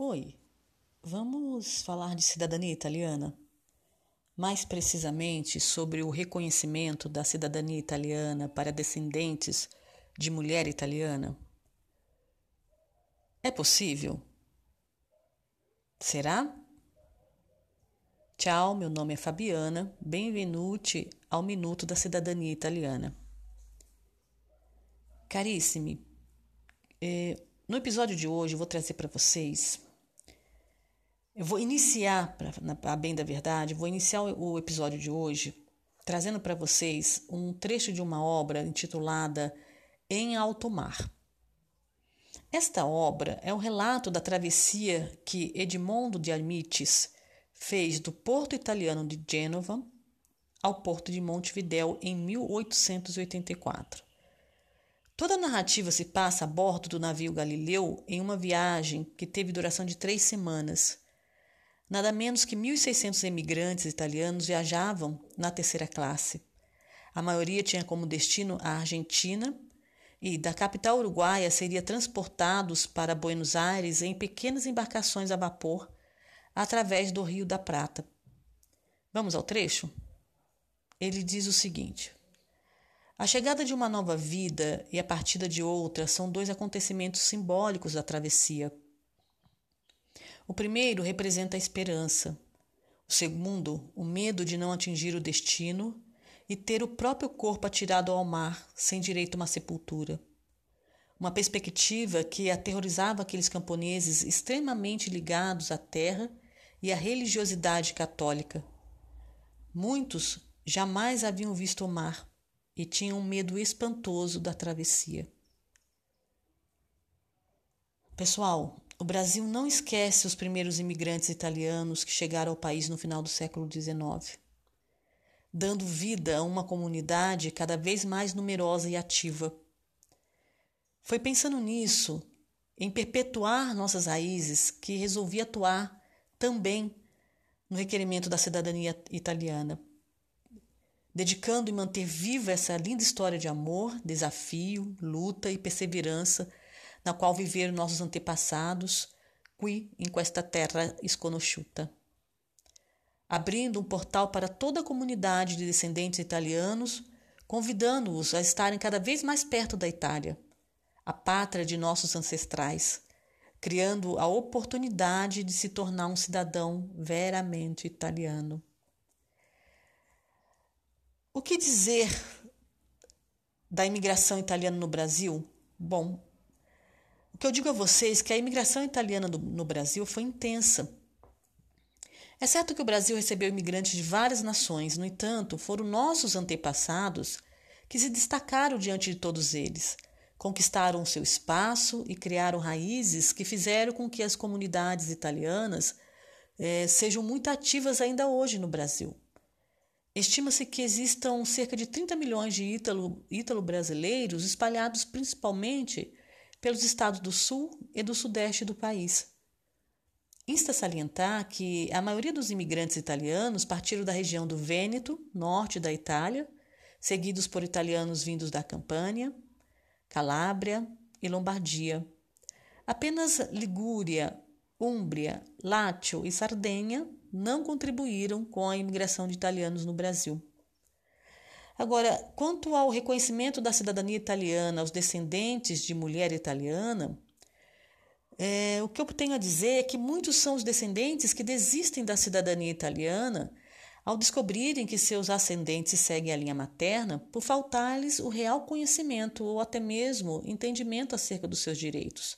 Oi, vamos falar de cidadania italiana? Mais precisamente sobre o reconhecimento da cidadania italiana para descendentes de mulher italiana? É possível? Será? Tchau, meu nome é Fabiana. Benvenuti ao Minuto da Cidadania Italiana. Carissimi, eh, no episódio de hoje eu vou trazer para vocês eu vou iniciar, para bem da verdade, vou iniciar o episódio de hoje trazendo para vocês um trecho de uma obra intitulada Em Alto Mar. Esta obra é um relato da travessia que Edmondo de Amicis fez do porto italiano de Gênova ao porto de Montevidéu em 1884. Toda a narrativa se passa a bordo do navio Galileu em uma viagem que teve duração de três semanas Nada menos que 1.600 emigrantes italianos viajavam na terceira classe. A maioria tinha como destino a Argentina e da capital uruguaia seria transportados para Buenos Aires em pequenas embarcações a vapor através do Rio da Prata. Vamos ao trecho? Ele diz o seguinte: A chegada de uma nova vida e a partida de outra são dois acontecimentos simbólicos da travessia o primeiro representa a esperança, o segundo, o medo de não atingir o destino e ter o próprio corpo atirado ao mar sem direito a uma sepultura. Uma perspectiva que aterrorizava aqueles camponeses extremamente ligados à terra e à religiosidade católica. Muitos jamais haviam visto o mar e tinham um medo espantoso da travessia. Pessoal, o Brasil não esquece os primeiros imigrantes italianos que chegaram ao país no final do século XIX, dando vida a uma comunidade cada vez mais numerosa e ativa. Foi pensando nisso, em perpetuar nossas raízes, que resolvi atuar também no requerimento da cidadania italiana, dedicando e manter viva essa linda história de amor, desafio, luta e perseverança na qual viveram nossos antepassados, qui in questa terra sconosciuta. Abrindo um portal para toda a comunidade de descendentes italianos, convidando-os a estarem cada vez mais perto da Itália, a pátria de nossos ancestrais, criando a oportunidade de se tornar um cidadão veramente italiano. O que dizer da imigração italiana no Brasil? Bom, o que eu digo a vocês é que a imigração italiana no Brasil foi intensa. É certo que o Brasil recebeu imigrantes de várias nações, no entanto, foram nossos antepassados que se destacaram diante de todos eles, conquistaram seu espaço e criaram raízes que fizeram com que as comunidades italianas eh, sejam muito ativas ainda hoje no Brasil. Estima-se que existam cerca de 30 milhões de ítalo-brasileiros espalhados principalmente pelos estados do sul e do sudeste do país. Insta salientar que a maioria dos imigrantes italianos partiram da região do Vêneto, norte da Itália, seguidos por italianos vindos da Campânia, Calábria e Lombardia. Apenas Ligúria, Úmbria, Látio e Sardenha não contribuíram com a imigração de italianos no Brasil. Agora, quanto ao reconhecimento da cidadania italiana aos descendentes de mulher italiana, é, o que eu tenho a dizer é que muitos são os descendentes que desistem da cidadania italiana ao descobrirem que seus ascendentes seguem a linha materna por faltar-lhes o real conhecimento ou até mesmo entendimento acerca dos seus direitos.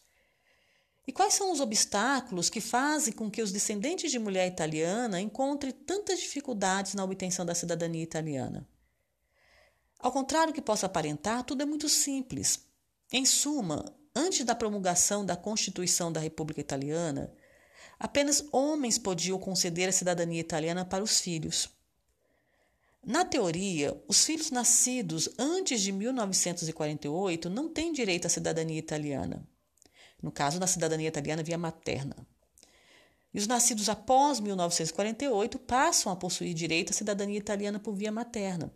E quais são os obstáculos que fazem com que os descendentes de mulher italiana encontrem tantas dificuldades na obtenção da cidadania italiana? Ao contrário do que possa aparentar, tudo é muito simples. Em suma, antes da promulgação da Constituição da República Italiana, apenas homens podiam conceder a cidadania italiana para os filhos. Na teoria, os filhos nascidos antes de 1948 não têm direito à cidadania italiana. No caso da cidadania italiana via materna. E os nascidos após 1948 passam a possuir direito à cidadania italiana por via materna.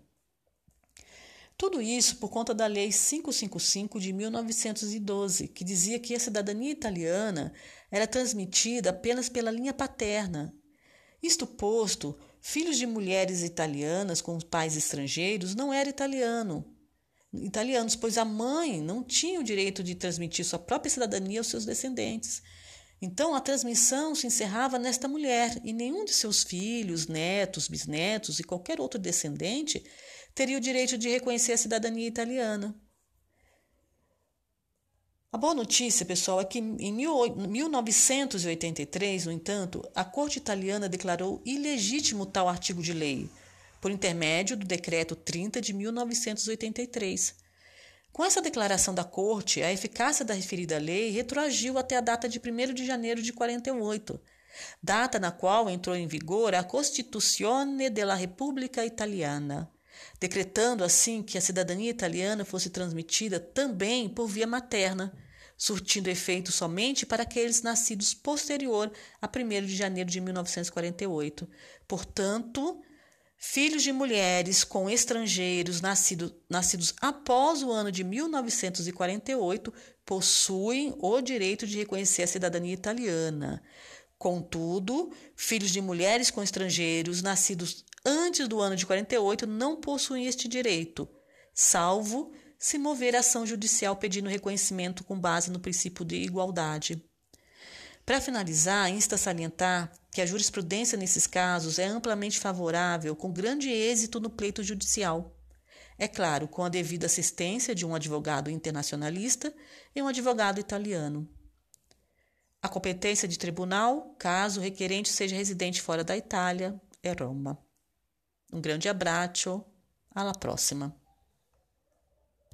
Tudo isso por conta da Lei 555 de 1912, que dizia que a cidadania italiana era transmitida apenas pela linha paterna. Isto posto, filhos de mulheres italianas com pais estrangeiros não eram italiano, italianos, pois a mãe não tinha o direito de transmitir sua própria cidadania aos seus descendentes. Então a transmissão se encerrava nesta mulher e nenhum de seus filhos, netos, bisnetos e qualquer outro descendente teria o direito de reconhecer a cidadania italiana. A boa notícia, pessoal, é que em 1983, no entanto, a Corte Italiana declarou ilegítimo tal artigo de lei, por intermédio do Decreto 30 de 1983. Com essa declaração da Corte, a eficácia da referida lei retroagiu até a data de 1 de janeiro de 48, data na qual entrou em vigor a Costituzione della Repubblica Italiana, decretando assim que a cidadania italiana fosse transmitida também por via materna surtindo efeito somente para aqueles nascidos posterior a 1 de janeiro de 1948. Portanto, filhos de mulheres com estrangeiros nascido, nascidos após o ano de 1948 possuem o direito de reconhecer a cidadania italiana. Contudo, filhos de mulheres com estrangeiros nascidos antes do ano de 48 não possuem este direito, salvo se mover ação judicial pedindo reconhecimento com base no princípio de igualdade. Para finalizar, insta salientar que a jurisprudência nesses casos é amplamente favorável, com grande êxito no pleito judicial. É claro, com a devida assistência de um advogado internacionalista e um advogado italiano. A competência de tribunal, caso o requerente seja residente fora da Itália, é Roma. Um grande abraço, à próxima.